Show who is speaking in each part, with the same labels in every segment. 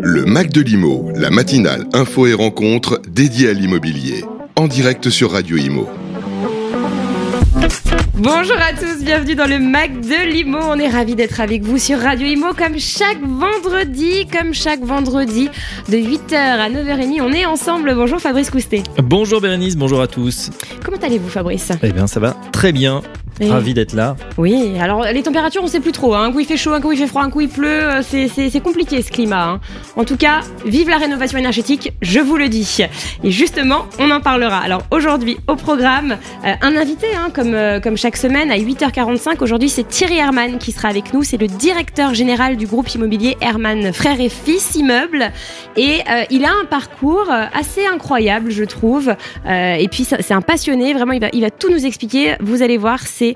Speaker 1: Le Mac de l'Imo, la matinale info et rencontre dédiée à l'immobilier. En direct sur Radio Imo.
Speaker 2: Bonjour à tous, bienvenue dans le Mac de l'Imo. On est ravis d'être avec vous sur Radio Imo comme chaque vendredi, comme chaque vendredi de 8h à 9h30. On est ensemble. Bonjour Fabrice Coustet.
Speaker 3: Bonjour Bérénice, bonjour à tous.
Speaker 2: Comment allez-vous Fabrice?
Speaker 3: Eh bien ça va très bien.
Speaker 2: Et-
Speaker 3: Ravi d'être là.
Speaker 2: Oui, alors les températures, on sait plus trop. hein. Un coup il fait chaud, un coup il fait froid, un coup il pleut. euh, C'est, compliqué ce climat. hein. En tout cas, vive la rénovation énergétique, je vous le dis. Et justement, on en parlera. Alors aujourd'hui, au programme, euh, un invité, hein, comme, euh, comme chaque semaine, à 8h45. Aujourd'hui, c'est Thierry Herman qui sera avec nous. C'est le directeur général du groupe immobilier Herman Frères et Fils Immeubles. Et euh, il a un parcours assez incroyable, je trouve. Et puis, c'est un passionné. Vraiment, il va, il va tout nous expliquer. Vous allez voir, c'est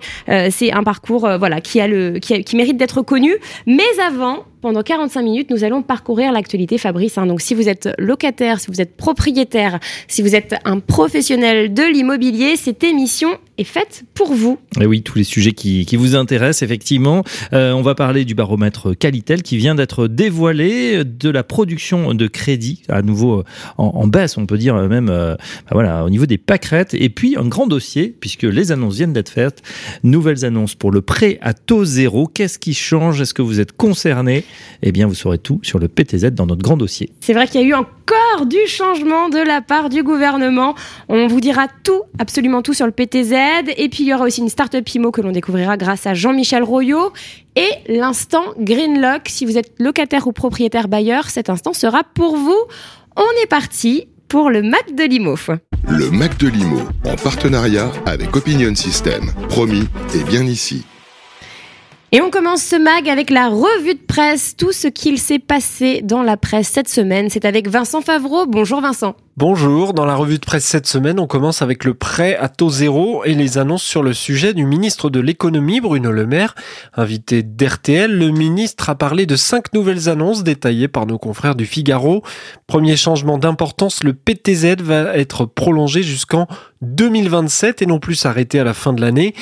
Speaker 2: c'est un parcours euh, voilà, qui, a le, qui, qui mérite d'être connu. Mais avant, pendant 45 minutes, nous allons parcourir l'actualité, Fabrice. hein. Donc, si vous êtes locataire, si vous êtes propriétaire, si vous êtes un professionnel de l'immobilier, cette émission est faite pour vous.
Speaker 3: Et oui, tous les sujets qui, vous intéressent, effectivement. Euh, on va parler du baromètre Qualitel qui vient d'être dévoilé, de la production de crédit, à nouveau euh, en, baisse, on peut dire euh, même bah voilà, au niveau des pâquerettes. Et puis un grand dossier, puisque les annonces viennent d'être faites. Nouvelles annonces pour le prêt à taux zéro. Qu'est-ce qui change? Est-ce que vous êtes concerné? Eh bien, vous saurez tout sur le PTZ dans notre grand dossier.
Speaker 2: C'est vrai qu'il y a eu encore du changement de la part du gouvernement. On vous dira tout, absolument tout sur le PTZ. Et puis il y aura aussi une start-up IMO que l'on découvrira grâce à Jean-Michel Royot. Et l'instant Greenlock, si vous êtes locataire ou propriétaire bailleur, cet instant sera pour vous. On est parti pour le Mac de l'IMO.
Speaker 1: Le Mac de l'Imo, en partenariat avec Opinion System. Promis, et bien ici.
Speaker 2: Et on commence ce mag avec la revue de presse, tout ce qu'il s'est passé dans la presse cette semaine. C'est avec Vincent Favreau. Bonjour Vincent.
Speaker 4: Bonjour, dans la revue de presse cette semaine, on commence avec le prêt à taux zéro et les annonces sur le sujet du ministre de l'économie Bruno Le Maire. Invité d'RTL, le ministre a parlé de cinq nouvelles annonces détaillées par nos confrères du Figaro. Premier changement d'importance, le PTZ va être prolongé jusqu'en 2027 et non plus arrêté à la fin de l'année.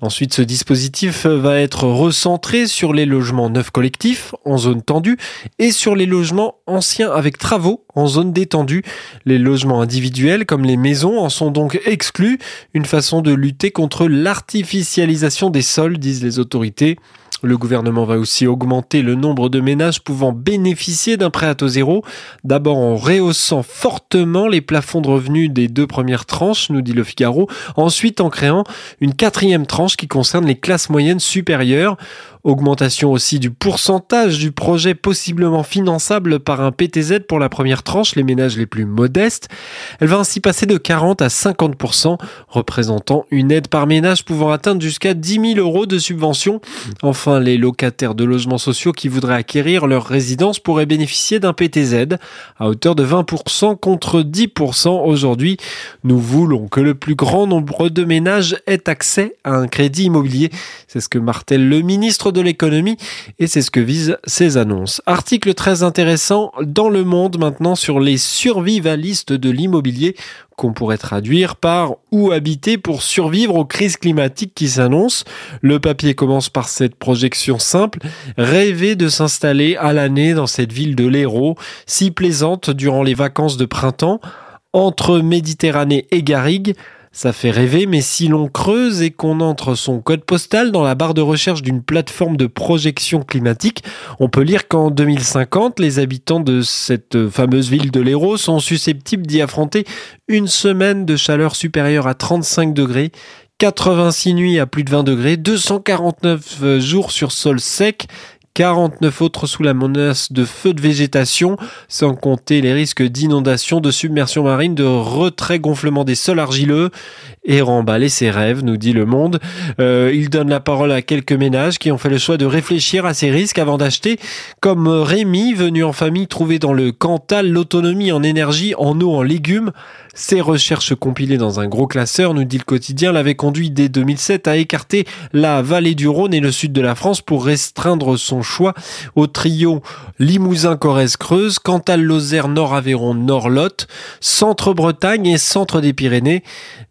Speaker 4: Ensuite, ce dispositif va être recentré sur les logements neufs collectifs en zone tendue et sur les logements anciens avec travaux en zone détendue. Les logements individuels comme les maisons en sont donc exclus, une façon de lutter contre l'artificialisation des sols, disent les autorités. Le gouvernement va aussi augmenter le nombre de ménages pouvant bénéficier d'un prêt à taux zéro, d'abord en rehaussant fortement les plafonds de revenus des deux premières tranches, nous dit le Figaro, ensuite en créant une quatrième tranche qui concerne les classes moyennes supérieures. Augmentation aussi du pourcentage du projet possiblement finançable par un PTZ pour la première tranche, les ménages les plus modestes. Elle va ainsi passer de 40 à 50%, représentant une aide par ménage pouvant atteindre jusqu'à 10 000 euros de subvention. Enfin, les locataires de logements sociaux qui voudraient acquérir leur résidence pourraient bénéficier d'un PTZ à hauteur de 20% contre 10% aujourd'hui. Nous voulons que le plus grand nombre de ménages aient accès à un crédit immobilier. C'est ce que martèle le ministre l'économie et c'est ce que visent ces annonces. Article très intéressant dans le monde maintenant sur les survivalistes de l'immobilier qu'on pourrait traduire par où habiter pour survivre aux crises climatiques qui s'annoncent. Le papier commence par cette projection simple, rêver de s'installer à l'année dans cette ville de l'Hérault, si plaisante durant les vacances de printemps, entre Méditerranée et Garrigue, ça fait rêver, mais si l'on creuse et qu'on entre son code postal dans la barre de recherche d'une plateforme de projection climatique, on peut lire qu'en 2050, les habitants de cette fameuse ville de l'Hérault sont susceptibles d'y affronter une semaine de chaleur supérieure à 35 degrés, 86 nuits à plus de 20 degrés, 249 jours sur sol sec, 49 autres sous la menace de feux de végétation, sans compter les risques d'inondation, de submersion marine, de retrait gonflement des sols argileux et remballer ses rêves, nous dit Le Monde. Euh, il donne la parole à quelques ménages qui ont fait le choix de réfléchir à ces risques avant d'acheter, comme Rémi, venu en famille trouver dans le Cantal l'autonomie en énergie, en eau, en légumes. Ces recherches compilées dans un gros classeur, nous dit le quotidien, l'avaient conduit dès 2007 à écarter la vallée du Rhône et le sud de la France pour restreindre son choix au trio Limousin-Corrèze-Creuse, Cantal-Lozère, Nord-Aveyron, Nord-Lot, Centre-Bretagne et Centre des Pyrénées.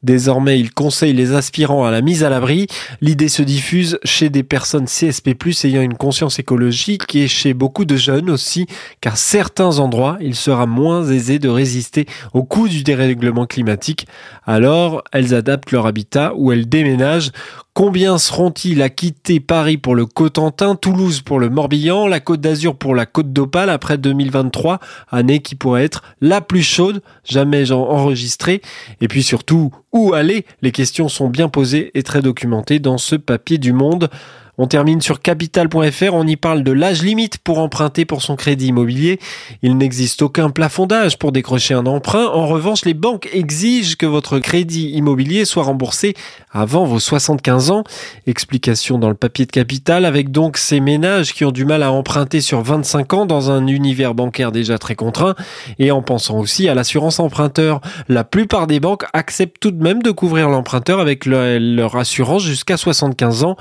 Speaker 4: Désormais, Désormais, il conseille les aspirants à la mise à l'abri. L'idée se diffuse chez des personnes CSP+, ayant une conscience écologique et chez beaucoup de jeunes aussi, car certains endroits, il sera moins aisé de résister au coût du dérèglement climatique. Alors, elles adaptent leur habitat ou elles déménagent. Combien seront-ils à quitter Paris pour le Cotentin, Toulouse pour le Morbihan, la Côte d'Azur pour la Côte d'Opale après 2023, année qui pourrait être la plus chaude jamais enregistrée Et puis surtout, où aller? Les questions sont bien posées et très documentées dans ce papier du Monde. On termine sur capital.fr, on y parle de l'âge limite pour emprunter pour son crédit immobilier. Il n'existe aucun plafond d'âge pour décrocher un emprunt. En revanche, les banques exigent que votre crédit immobilier soit remboursé avant vos 75 ans. Explication dans le papier de capital avec donc ces ménages qui ont du mal à emprunter sur 25 ans dans un univers bancaire déjà très contraint et en pensant aussi à l'assurance emprunteur. La plupart des banques acceptent tout de même de couvrir l'emprunteur avec leur assurance jusqu'à 75 ans.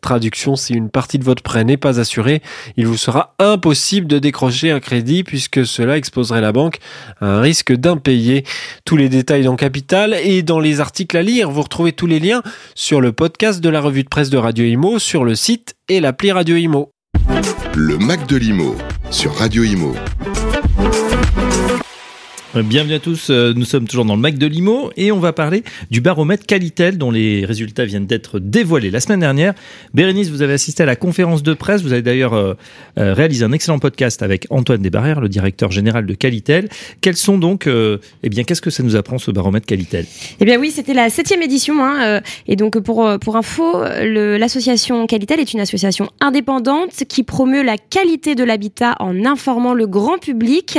Speaker 4: Traduction, si une partie de votre prêt n'est pas assurée, il vous sera impossible de décrocher un crédit puisque cela exposerait la banque à un risque d'impayé. Tous les détails dans Capital et dans les articles à lire, vous retrouvez tous les liens sur le podcast de la revue de presse de Radio Imo, sur le site et l'appli Radio Imo.
Speaker 1: Le Mac de l'Imo sur Radio Imo.
Speaker 3: Bienvenue à tous, euh, nous sommes toujours dans le Mac de Limo et on va parler du baromètre Qualitel dont les résultats viennent d'être dévoilés la semaine dernière. Bérénice, vous avez assisté à la conférence de presse, vous avez d'ailleurs euh, euh, réalisé un excellent podcast avec Antoine Desbarrières, le directeur général de Qualitel. Quels sont donc, eh bien, qu'est-ce que ça nous apprend ce baromètre Qualitel
Speaker 2: Eh bien oui, c'était la septième édition hein, et donc pour, pour info, l'association Qualitel est une association indépendante qui promeut la qualité de l'habitat en informant le grand public.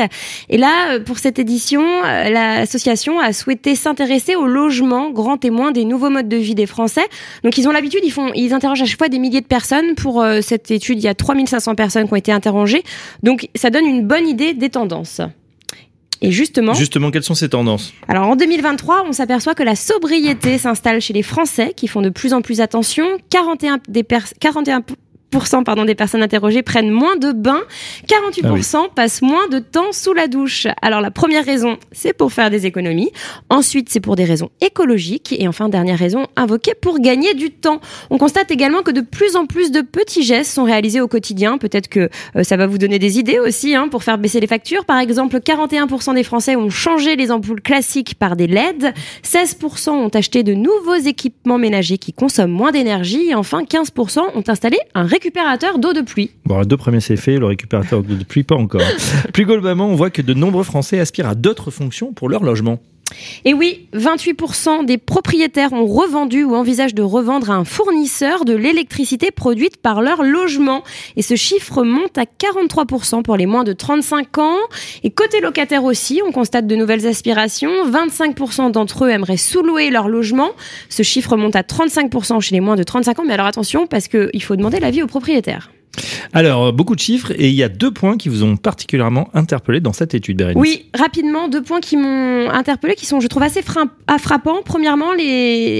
Speaker 2: Et là, pour cette édition, euh, l'association a souhaité s'intéresser au logement, grand témoin des nouveaux modes de vie des Français. Donc ils ont l'habitude, ils font, ils interrogent à chaque fois des milliers de personnes. Pour euh, cette étude, il y a 3500 personnes qui ont été interrogées. Donc ça donne une bonne idée des tendances. Et justement.
Speaker 3: Justement, quelles sont ces tendances?
Speaker 2: Alors en 2023, on s'aperçoit que la sobriété s'installe chez les Français qui font de plus en plus attention. 41, des 41 pardon, des personnes interrogées prennent moins de bains, 48% ah passent moins de temps sous la douche. Alors la première raison, c'est pour faire des économies. Ensuite, c'est pour des raisons écologiques. Et enfin, dernière raison, invoquée pour gagner du temps. On constate également que de plus en plus de petits gestes sont réalisés au quotidien. Peut-être que euh, ça va vous donner des idées aussi hein, pour faire baisser les factures. Par exemple, 41% des Français ont changé les ampoules classiques par des LED. 16% ont acheté de nouveaux équipements ménagers qui consomment moins d'énergie. Et enfin, 15% ont installé un récupérateur d'eau de pluie.
Speaker 3: Bon, les deux premiers c'est fait, le récupérateur d'eau de pluie pas encore. Plus globalement, on voit que de nombreux Français aspirent à d'autres fonctions pour leur logement.
Speaker 2: Et oui, 28% des propriétaires ont revendu ou envisagent de revendre à un fournisseur de l'électricité produite par leur logement. Et ce chiffre monte à 43% pour les moins de 35 ans. Et côté locataire aussi, on constate de nouvelles aspirations. 25% d'entre eux aimeraient sous-louer leur logement. Ce chiffre monte à 35% chez les moins de 35 ans. Mais alors attention, parce qu'il faut demander l'avis aux propriétaires.
Speaker 3: Alors, beaucoup de chiffres et il y a deux points qui vous ont particulièrement interpellé dans cette étude, Bérénice.
Speaker 2: Oui, rapidement, deux points qui m'ont interpellé, qui sont, je trouve, assez frappants. Premièrement,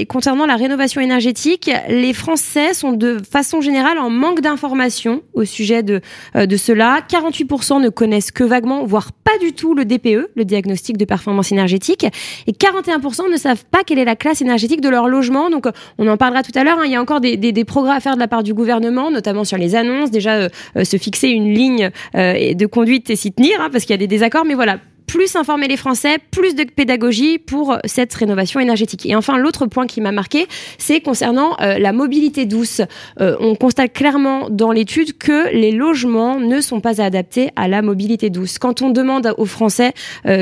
Speaker 2: concernant la rénovation énergétique, les Français sont de façon générale en manque d'informations au sujet de, euh, de cela. 48% ne connaissent que vaguement, voire pas du tout le DPE, le diagnostic de performance énergétique, et 41% ne savent pas quelle est la classe énergétique de leur logement. Donc, on en parlera tout à l'heure. Hein. Il y a encore des progrès à faire de la part du gouvernement, notamment sur les annonces déjà euh, euh, se fixer une ligne euh, de conduite et s'y tenir, hein, parce qu'il y a des désaccords, mais voilà, plus informer les Français, plus de pédagogie pour cette rénovation énergétique. Et enfin, l'autre point qui m'a marqué, c'est concernant la mobilité douce. on constate clairement dans l'étude que les logements ne sont pas adaptés à la mobilité douce. Quand on demande aux Français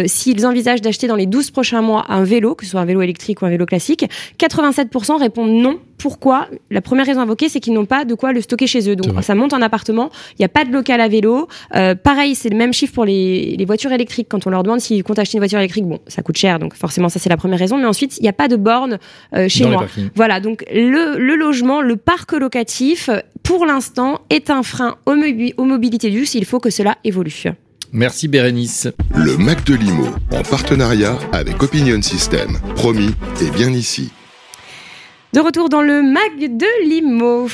Speaker 2: s'ils envisagent d'acheter dans les 12 prochains mois un vélo, que ce soit un vélo électrique ou un vélo classique, 87% répondent non pourquoi La première raison invoquée, c'est qu'ils n'ont pas de quoi le stocker chez eux. Donc ça monte en appartement, il n'y a pas de local à vélo. Euh, pareil, c'est le même chiffre pour les, voitures électriques. Quand on leur demande s'ils comptent acheter une voiture électrique, bon, ça coûte cher, donc forcément ça c'est la première raison. Mais ensuite, il n'y a pas de borne euh, chez moi. Voilà, donc le, logement, le parc locatif, pour l'instant, est un frein aux, aux mobilités douces. Il faut que cela évolue.
Speaker 3: Merci Bérénice.
Speaker 1: Le Mac de Limo, en partenariat avec Opinion System. Promis, et bien ici.
Speaker 2: De retour dans le mag de Limo.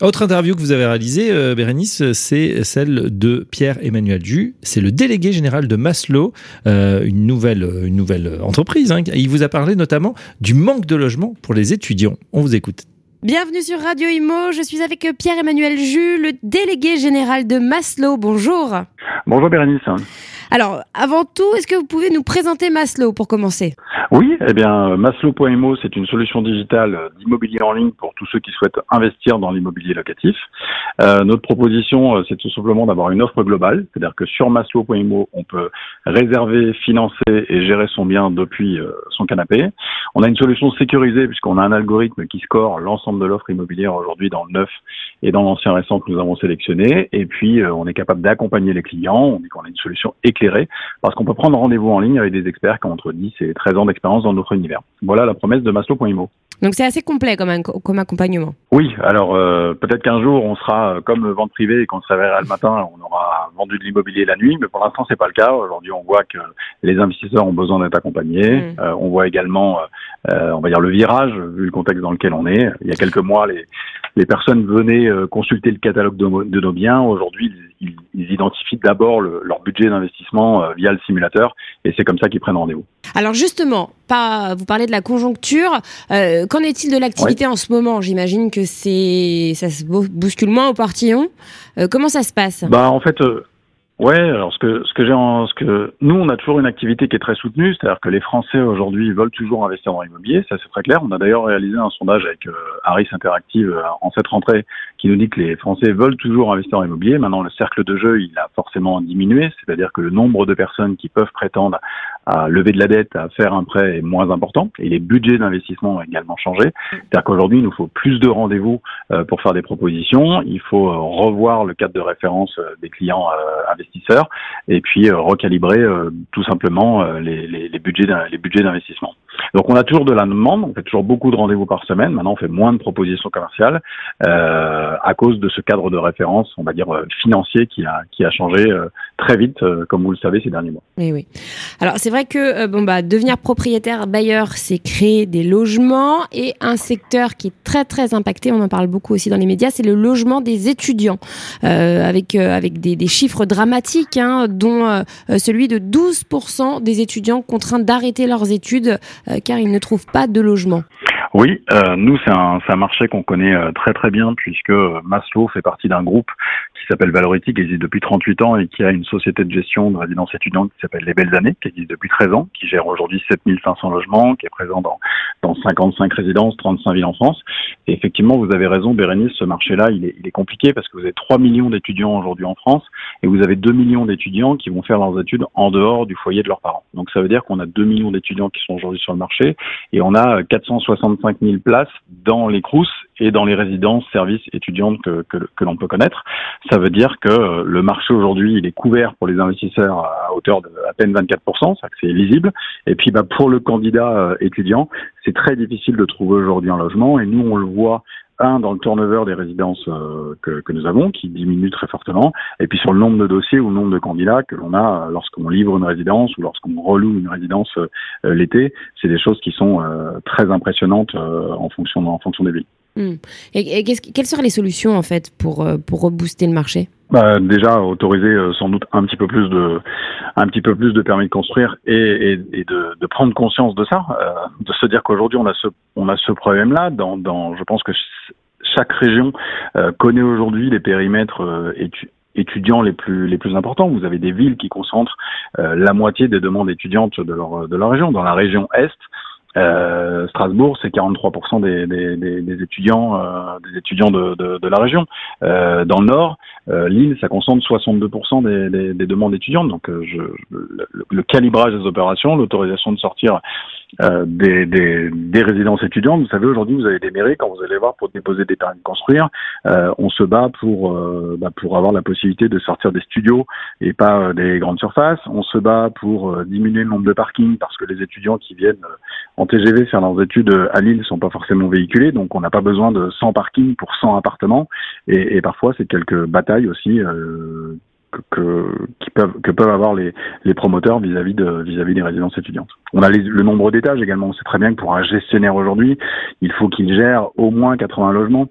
Speaker 3: Autre interview que vous avez réalisée, euh, Bérénice, c'est celle de Pierre-Emmanuel Jus. C'est le délégué général de Maslow, euh, une, nouvelle, une nouvelle entreprise. Hein. Il vous a parlé notamment du manque de logement pour les étudiants. On vous écoute.
Speaker 2: Bienvenue sur Radio Imo. Je suis avec Pierre-Emmanuel Jus, le délégué général de Maslow. Bonjour.
Speaker 5: Bonjour Bérénice.
Speaker 2: Alors, avant tout, est-ce que vous pouvez nous présenter Maslow pour commencer?
Speaker 5: Oui, eh bien, Maslow.mo, c'est une solution digitale d'immobilier en ligne pour tous ceux qui souhaitent investir dans l'immobilier locatif. Euh, notre proposition, euh, c'est tout simplement d'avoir une offre globale, c'est-à-dire que sur Maslow.mo, on peut réserver, financer et gérer son bien depuis euh, son canapé. On a une solution sécurisée puisqu'on a un algorithme qui score l'ensemble de l'offre immobilière aujourd'hui dans le neuf et dans l'ancien récent que nous avons sélectionné. Et puis, on est capable d'accompagner les clients. On dit qu'on a une solution parce qu'on peut prendre rendez-vous en ligne avec des experts qui ont entre 10 et 13 ans d'expérience dans notre univers. Voilà la promesse de Maslow.imo.
Speaker 2: Donc c'est assez complet comme, comme accompagnement.
Speaker 5: Oui, alors euh, peut-être qu'un jour on sera euh, comme vente privée et qu'on se réveillera le matin, on aura vendu de l'immobilier la nuit, mais pour l'instant c'est pas le cas. Aujourd'hui on voit que les investisseurs ont besoin d'être accompagnés. Mm. Euh, on voit également, on va dire le virage vu le contexte dans lequel on est. Il y a quelques mois les les personnes venaient consulter le catalogue de, nos biens. Aujourd'hui ils, identifient d'abord leur budget d'investissement via le simulateur et c'est comme ça qu'ils prennent rendez-vous.
Speaker 2: Alors justement, pas vous parlez de la conjoncture. Euh, qu'en est-il de l'activité en ce moment? J'imagine que c'est ça se bouscule moins au partillon. Euh, comment ça se passe?
Speaker 5: Bah en fait. Euh, ouais, alors ce que ce que j'ai ce que nous on a toujours une activité qui est très soutenue, c'est-à-dire que les Français aujourd'hui veulent toujours investir dans l'immobilier, ça c'est très clair. On a d'ailleurs réalisé un sondage avec Harris Interactive en cette rentrée qui nous dit que les Français veulent toujours investir dans l'immobilier. Maintenant le cercle de jeu il a forcément diminué, c'est-à-dire que le nombre de personnes qui peuvent prétendre à lever de la dette, à faire un prêt est moins important et les budgets d'investissement ont également changé. C'est-à-dire qu'aujourd'hui, il nous faut plus de rendez-vous euh, pour faire des propositions. Il faut euh, revoir le cadre de référence euh, des clients investisseurs et puis recalibrer tout simplement les, les, budgets d'investissement. Donc on a toujours de la demande, on fait toujours beaucoup de rendez-vous par semaine. Maintenant, on fait moins de propositions commerciales euh, à cause de ce cadre de référence, on va dire financier, qui a qui a changé très vite, comme vous le savez, ces derniers mois.
Speaker 2: Oui, oui. Alors c'est vrai que euh, bon bah devenir propriétaire bailleur, c'est créer des logements et un secteur qui est très très impacté. On en parle beaucoup aussi dans les médias, c'est le logement des étudiants, euh, avec euh, avec des, chiffres dramatiques, hein, dont celui de 12% des étudiants contraints d'arrêter leurs études car ils ne trouvent pas de logement.
Speaker 5: Oui, euh, nous c'est un, un, marché qu'on connaît euh, très très bien puisque Maslow fait partie d'un groupe qui s'appelle Valority qui existe depuis 38 ans et qui a une société de gestion de résidence étudiante qui s'appelle Les Belles Années qui existe depuis 13 ans, qui gère aujourd'hui 7500 logements, qui est présent dans, dans 55 résidences, 35 villes en France. Et effectivement, vous avez raison Bérénice, ce marché-là il est, il est compliqué parce que vous avez 3 millions d'étudiants aujourd'hui en France et vous avez 2 millions d'étudiants qui vont faire leurs études en dehors du foyer de leurs parents. Donc ça veut dire qu'on a 2 millions d'étudiants qui sont aujourd'hui sur le marché et on a 460 5 000 places dans les CRUS et dans les résidences, services étudiantes que, que, l'on peut connaître. Ça veut dire que euh, le marché aujourd'hui, il est couvert pour les investisseurs à hauteur de à peine 24%, ça c'est lisible. Et puis bah, pour le candidat euh, étudiant, c'est très difficile de trouver aujourd'hui un logement et nous on le voit un dans le turnover des résidences euh, que, nous avons, qui diminue très fortement, et puis sur le nombre de dossiers ou le nombre de candidats que l'on a euh, lorsqu'on livre une résidence ou lorsqu'on reloue une résidence euh, l'été, c'est des choses qui sont très impressionnantes en fonction en fonction des villes.
Speaker 2: Hmm. Et, quelles seraient les solutions en fait pour pour rebooster le marché?
Speaker 5: Bah, déjà autoriser sans doute un petit peu plus de un petit peu plus de permis de construire et, de, prendre conscience de ça, de se dire qu'aujourd'hui on a ce on a ce problème là dans, je pense que chaque région euh, connaît aujourd'hui les périmètres euh, étudiants les plus les plus importants. Vous avez des villes qui concentrent euh, la moitié des demandes étudiantes de leur de leur région. Dans la région est, euh, Strasbourg, c'est 43% des, des, des, étudiants euh, des étudiants de, de, de la région. Euh, dans le Nord, Lille, ça concentre 62% des, des, demandes étudiantes. Donc, je, le, le, calibrage des opérations, l'autorisation de sortir euh, des, résidences étudiantes. Vous savez, aujourd'hui, vous avez des mairies, quand vous allez voir pour déposer des permis de construire, euh, on se bat pour, euh, bah, pour avoir la possibilité de sortir des studios et pas des grandes surfaces. On se bat pour diminuer le nombre de parkings parce que les étudiants qui viennent en TGV faire leurs études à Lille ne sont pas forcément véhiculés, donc on n'a pas besoin de 100 parkings pour 100 appartements. Et, et parfois, c'est quelques batailles aussi que, peuvent, que peuvent avoir les, promoteurs vis-à-vis des résidences étudiantes. On a le nombre d'étages également. On sait très bien que pour un gestionnaire aujourd'hui, il faut qu'il gère au moins 80 logements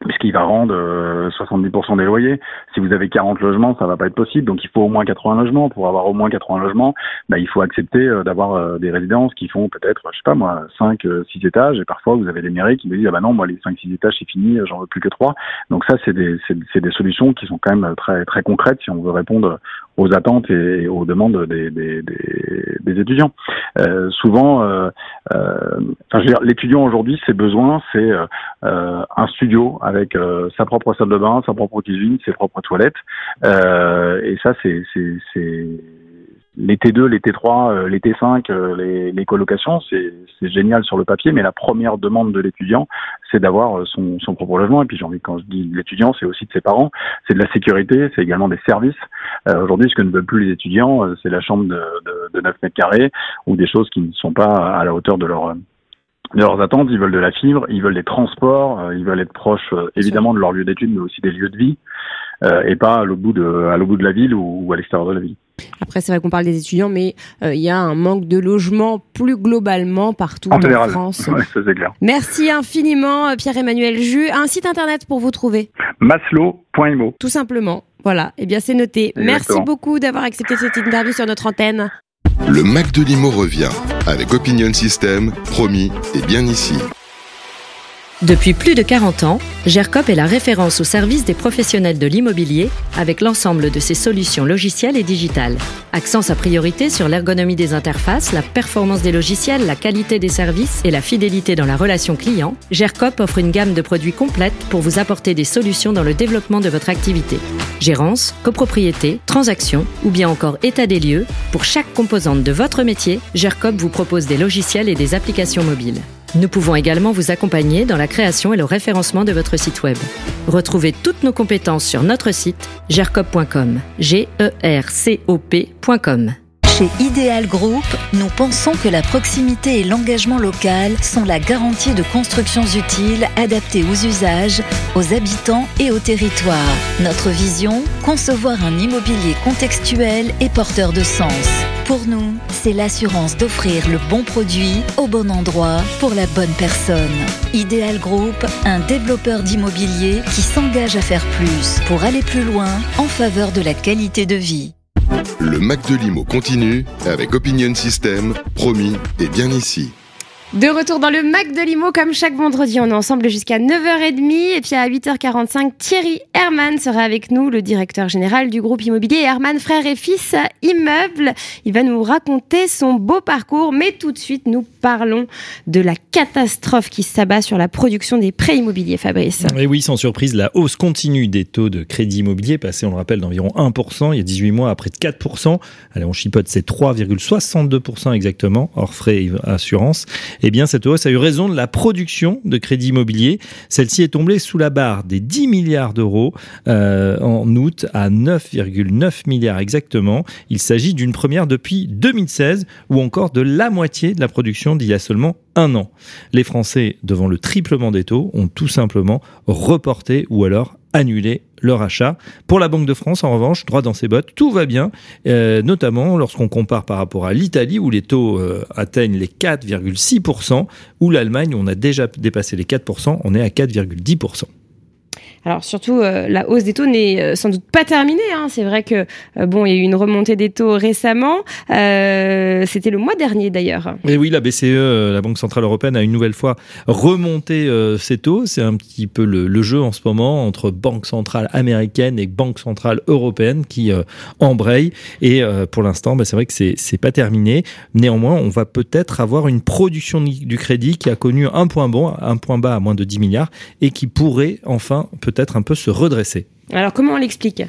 Speaker 5: puisqu'il va rendre 70% euh, des loyers. Si vous avez 40 logements, ça va pas être possible. Donc il faut au moins 80 logements. Pour avoir au moins 80 logements, bah, il faut accepter euh, d'avoir euh, des résidences qui font peut-être, je sais pas moi, 5, 6 étages. Et parfois vous avez des mairies qui me disent ah bah non, moi les 5, 6 étages c'est fini, j'en veux plus que 3. Donc ça c'est des, c'est, des solutions qui sont quand même très très concrètes si on veut répondre aux attentes et aux demandes des, des, des, des étudiants. Euh, souvent, euh, euh, enfin, je veux dire, l'étudiant aujourd'hui, ses besoins, c'est un studio avec sa propre salle de bain, sa propre cuisine, ses propres toilettes. et ça, c'est les T2, les T3, euh, les T5, euh, les, les colocations, c'est génial sur le papier, mais la première demande de l'étudiant, c'est d'avoir euh, son, son, propre logement. Et puis j'ai envie, quand je dis l'étudiant, c'est aussi de ses parents, c'est de la sécurité, c'est également des services. Aujourd'hui, ce que ne veulent plus les étudiants, c'est la chambre de, de, de 9 mètres carrés ou des choses qui ne sont pas à la hauteur de leur de leurs attentes, ils veulent de la fibre, ils veulent des transports, ils veulent être proches évidemment de leur lieu d'études, mais aussi des lieux de vie, et pas à l'autre bout de à bout de la ville ou à l'extérieur de la ville.
Speaker 2: Après, c'est vrai qu'on parle des étudiants, mais euh, il y a un manque de logement plus globalement partout en, France.
Speaker 5: Ouais, ça, clair.
Speaker 2: Merci infiniment, euh, Pierre-Emmanuel Jus. Un site internet pour vous trouver
Speaker 5: Maslow.imo.
Speaker 2: Tout simplement. Voilà, eh bien c'est noté. Merci beaucoup d'avoir accepté cette interview sur notre antenne.
Speaker 1: Le Mac de Limo revient avec Opinion System, promis et bien ici.
Speaker 6: Depuis plus de 40 ans, GERCOP est la référence au service des professionnels de l'immobilier avec l'ensemble de ses solutions logicielles et digitales. Accent sa priorité sur l'ergonomie des interfaces, la performance des logiciels, la qualité des services et la fidélité dans la relation client, GERCOP offre une gamme de produits complète pour vous apporter des solutions dans le développement de votre activité. Gérance, copropriété, transaction ou bien encore état des lieux, pour chaque composante de votre métier, GERCOP vous propose des logiciels et des applications mobiles. Nous pouvons également vous accompagner dans la création et le référencement de votre site web. Retrouvez toutes nos compétences sur notre site gercop.com. E.
Speaker 7: Chez Ideal Group, nous pensons que la proximité et l'engagement local sont la garantie de constructions utiles adaptées aux usages, aux habitants et au territoire. Notre vision, concevoir un immobilier contextuel et porteur de sens. Pour nous, c'est l'assurance d'offrir le bon produit au bon endroit pour la bonne personne. Ideal Group, un développeur d'immobilier qui s'engage à faire plus pour aller plus loin en faveur de la qualité de vie.
Speaker 1: Le Mac de Limo continue avec Opinion System, promis et bien ici.
Speaker 2: De retour dans le Mac de Limo, comme chaque vendredi, on est ensemble jusqu'à 9h30. Et puis à 8h45, Thierry Herman sera avec nous, le directeur général du groupe immobilier Herman Frères et Fils Immeubles. Il va nous raconter son beau parcours. Mais tout de suite, nous parlons de la catastrophe qui s'abat sur la production des prêts immobiliers, Fabrice.
Speaker 3: Et oui, sans surprise, la hausse continue des taux de crédit immobilier, passé, on le rappelle, d'environ 1% il y a 18 mois, à près de 4%. Allez, on chipote, c'est 3,62% exactement, hors frais et assurance eh bien cette hausse a eu raison de la production de crédit immobilier. Celle-ci est tombée sous la barre des 10 milliards d'euros euh, en août à 9,9 milliards exactement. Il s'agit d'une première depuis 2016 ou encore de la moitié de la production d'il y a seulement un an. Les Français, devant le triplement des taux, ont tout simplement reporté ou alors annulé leur achat. Pour la Banque de France, en revanche, droit dans ses bottes, tout va bien, euh, notamment lorsqu'on compare par rapport à l'Italie, où les taux euh, atteignent les 4,6%, ou l'Allemagne, où on a déjà dépassé les 4%, on est à 4,10%.
Speaker 2: Alors surtout, euh, la hausse des taux n'est euh, sans doute pas terminée. Hein. C'est vrai que euh, bon, il y a eu une remontée des taux récemment. C'était le mois dernier d'ailleurs.
Speaker 3: Et oui, la BCE, la Banque centrale européenne, a une nouvelle fois remonté ses taux. C'est un petit peu le, jeu en ce moment entre banque centrale américaine et banque centrale européenne qui embrayent. Et pour l'instant, bah, c'est vrai que c'est pas terminé. Néanmoins, on va peut-être avoir une production du crédit qui a connu un point bon, un point bas à moins de 10 milliards et qui pourrait enfin peut peut-être un peu se redresser.
Speaker 2: Alors comment on l'explique?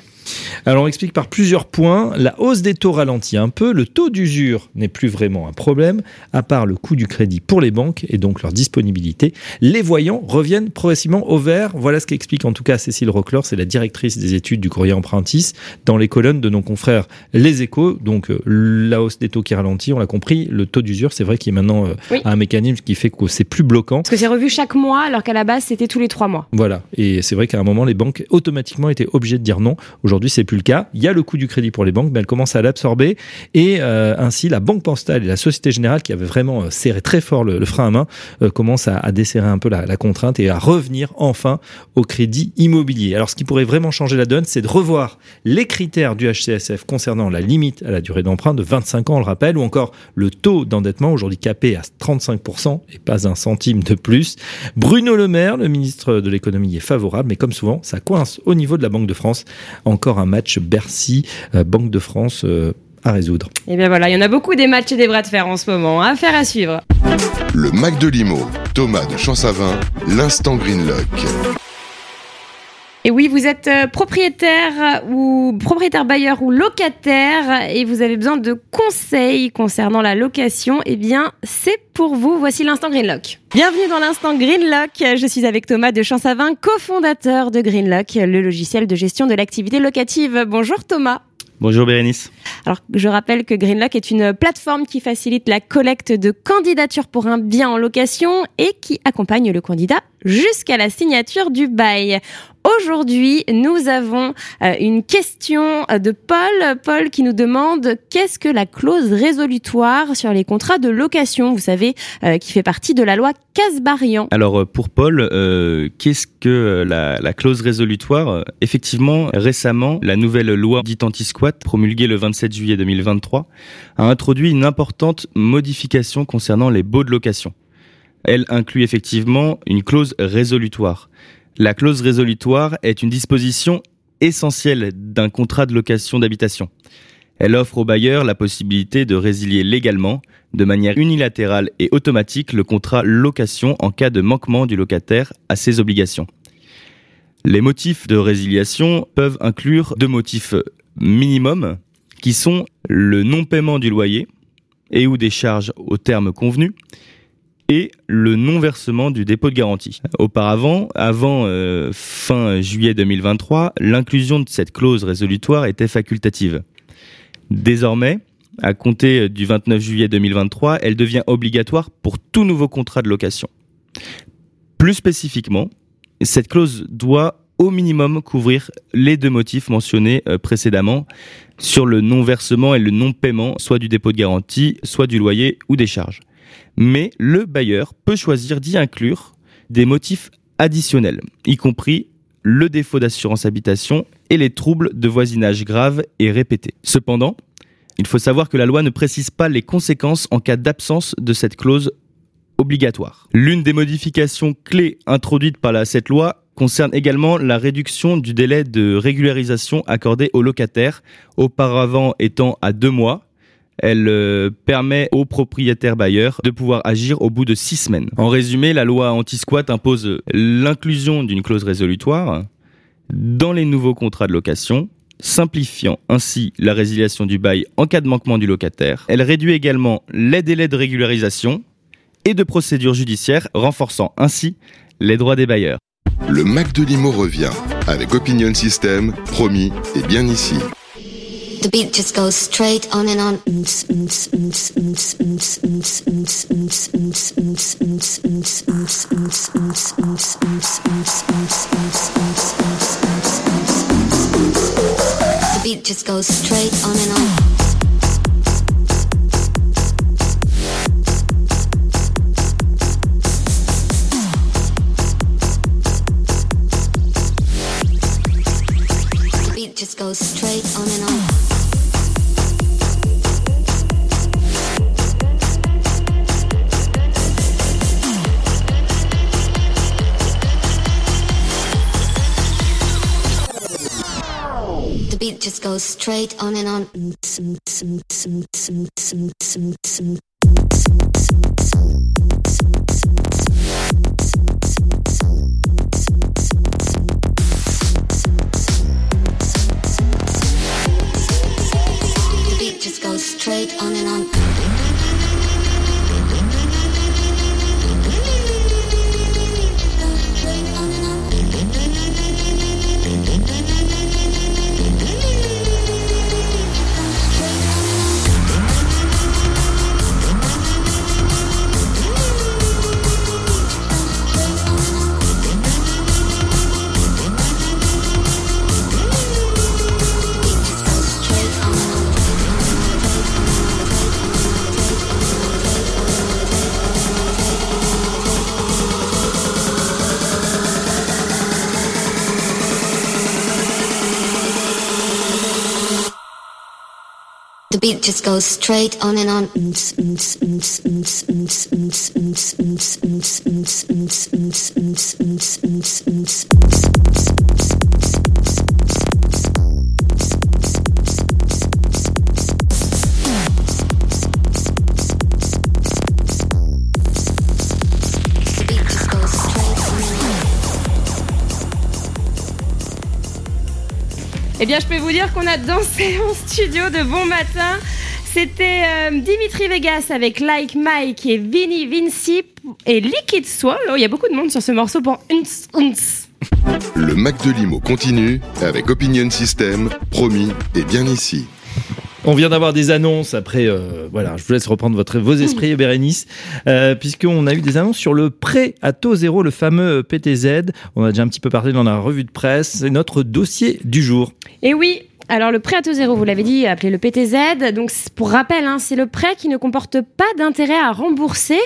Speaker 3: Alors on explique par plusieurs points. La hausse des taux ralentit un peu. Le taux d'usure n'est plus vraiment un problème, à part le coût du crédit pour les banques et donc leur disponibilité. Les voyants reviennent progressivement au vert. Voilà ce qu'explique en tout cas Cécile Roclor, c'est la directrice des études du courrier empruntis, dans les colonnes de nos confrères Les Échos. Donc euh, la hausse des taux qui ralentit, on l'a compris. Le taux d'usure, c'est vrai qu'il est maintenant euh, un mécanisme qui fait que c'est plus bloquant.
Speaker 2: Parce que c'est revu chaque mois, alors qu'à la base c'était tous les trois mois.
Speaker 3: Voilà. Et c'est vrai qu'à un moment, les banques automatiquement étaient obligées de dire non. Aujourd'hui, Aujourd'hui, c'est plus le cas. Il y a le coût du crédit pour les banques, mais elles commencent à l'absorber et euh, ainsi la Banque Postale et la Société Générale, qui avait vraiment euh, serré très fort le, frein à main, euh, commencent à, desserrer un peu la, la, contrainte et à revenir enfin au crédit immobilier. Alors, ce qui pourrait vraiment changer la donne, c'est de revoir les critères du HCSF concernant la limite à la durée d'emprunt de 25 ans, on le rappelle, ou encore le taux d'endettement aujourd'hui capé à 35% et pas un centime de plus. Bruno Le Maire, le ministre de l'économie, est favorable, mais comme souvent, ça coince au niveau de la Banque de France. Encore un match Bercy-Banque de France euh, à résoudre.
Speaker 2: Et bien voilà, il y en a beaucoup des matchs et des bras de fer en ce moment. Affaire à suivre.
Speaker 1: Le Mac de Limo, Thomas de Champsavin, l'instant Greenlock.
Speaker 2: Et oui, vous êtes euh, propriétaire ou propriétaire bailleur ou locataire et vous avez besoin de conseils concernant la location, eh bien, c'est pour vous. Voici l'instant Greenlock. Bienvenue dans l'instant Greenlock. Je suis avec Thomas de Champsavin, cofondateur de Greenlock, le logiciel de gestion de l'activité locative. Bonjour Thomas.
Speaker 8: Bonjour Bérénice.
Speaker 2: Alors, je rappelle que Greenlock est une plateforme qui facilite la collecte de candidatures pour un bien en location et qui accompagne le candidat jusqu'à la signature du bail. Aujourd'hui, nous avons euh, une question de Paul. Paul qui nous demande qu'est-ce que la clause résolutoire sur les contrats de location, vous savez, euh, qui fait partie de la loi Casbarian?
Speaker 8: Alors euh, pour Paul, qu'est-ce que la, clause résolutoire? Effectivement, récemment, la nouvelle loi dite anti-squat, promulguée le 27 juillet 2023, a introduit une importante modification concernant les baux de location. Elle inclut effectivement une clause résolutoire. La clause résolutoire est une disposition essentielle d'un contrat de location d'habitation. Elle offre au bailleur la possibilité de résilier légalement, de manière unilatérale et automatique, le contrat location en cas de manquement du locataire à ses obligations. Les motifs de résiliation peuvent inclure deux motifs minimums, qui sont le non-paiement du loyer et ou des charges au terme convenu, et le non-versement du dépôt de garantie. Auparavant, avant euh, fin juillet 2023, l'inclusion de cette clause résolutoire était facultative. Désormais, à compter du 29 juillet 2023, elle devient obligatoire pour tout nouveau contrat de location. Plus spécifiquement, cette clause doit au minimum couvrir les deux motifs mentionnés euh, précédemment sur le non-versement et le non-paiement, soit du dépôt de garantie, soit du loyer ou des charges mais le bailleur peut choisir d'y inclure des motifs additionnels, y compris le défaut d'assurance habitation et les troubles de voisinage graves et répétés. Cependant, il faut savoir que la loi ne précise pas les conséquences en cas d'absence de cette clause obligatoire. L'une des modifications clés introduites par cette loi concerne également la réduction du délai de régularisation accordé aux locataires, auparavant étant à deux mois, elle euh, permet aux propriétaires bailleurs de pouvoir agir au bout de six semaines. En résumé, la loi anti-squat impose l'inclusion d'une clause résolutoire dans les nouveaux contrats de location, simplifiant ainsi la résiliation du bail en cas de manquement du locataire. Elle réduit également les délais de régularisation et de procédure judiciaire, renforçant ainsi les droits des bailleurs.
Speaker 1: Le Mac Limo revient avec Opinion System, promis et bien ici.
Speaker 9: The beat just goes straight on and on. The beat just goes straight on and on. just goes straight on and on. Just goes straight on and on. The beat just goes straight on and on. Beat just goes straight on and on.
Speaker 2: Eh bien, je peux vous dire qu'on a dansé en studio de bon matin. C'était euh, Dimitri Vegas avec Like Mike et Vinny Vinci et Liquid Swallow. Il y a beaucoup de monde sur ce morceau pour Unz Unz.
Speaker 1: Le Mac de Limo continue avec Opinion System, promis et bien ici.
Speaker 3: On vient d'avoir des annonces après, euh, voilà, je vous laisse reprendre votre, vos esprits, Bérénice, euh, puisqu'on a eu des annonces sur le prêt à taux zéro, le fameux PTZ. On a déjà un petit peu parlé dans la revue de presse. C'est notre dossier du jour.
Speaker 2: Et oui, alors le prêt à taux zéro, vous l'avez dit, appelé le PTZ. Donc pour rappel, hein, c'est le prêt qui ne comporte pas d'intérêt à rembourser,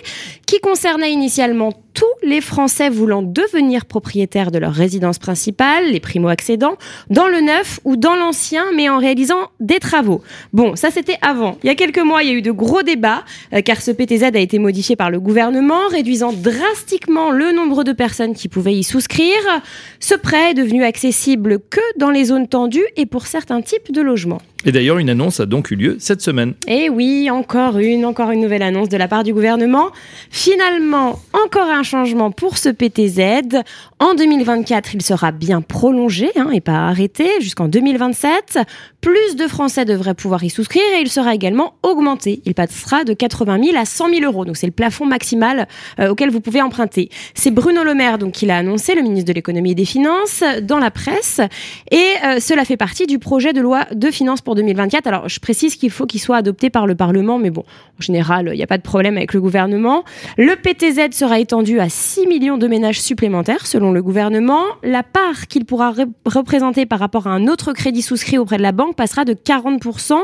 Speaker 2: qui concernait initialement tous les Français voulant devenir propriétaires de leur résidence principale, les primo-accédants, dans le neuf ou dans l'ancien, mais en réalisant des travaux. Bon, ça c'était avant. Il y a quelques mois, il y a eu de gros débats, euh, car ce PTZ a été modifié par le gouvernement, réduisant drastiquement le nombre de personnes qui pouvaient y souscrire. Ce prêt est devenu accessible que dans les zones tendues et pour certains types de logements.
Speaker 3: Et d'ailleurs, une annonce a donc eu lieu cette semaine.
Speaker 2: Et oui, encore une, encore une nouvelle annonce de la part du gouvernement. Finalement, encore un changement pour ce PTZ. En 2024, il sera bien prolongé hein, et pas arrêté jusqu'en 2027. Plus de Français devraient pouvoir y souscrire et il sera également augmenté. Il passera de 80 000 à 100 000 euros. Donc c'est le plafond maximal euh, auquel vous pouvez emprunter. C'est Bruno Le Maire donc qui l'a annoncé, le ministre de l'économie et des finances, dans la presse. Et euh, cela fait partie du projet de loi de finances 2024. Alors je précise qu'il faut qu'il soit adopté par le Parlement, mais bon, en général, il n'y a pas de problème avec le gouvernement. Le PTZ sera étendu à 6 millions de ménages supplémentaires, selon le gouvernement. La part qu'il pourra ré- représenter par rapport à un autre crédit souscrit auprès de la banque passera de 40%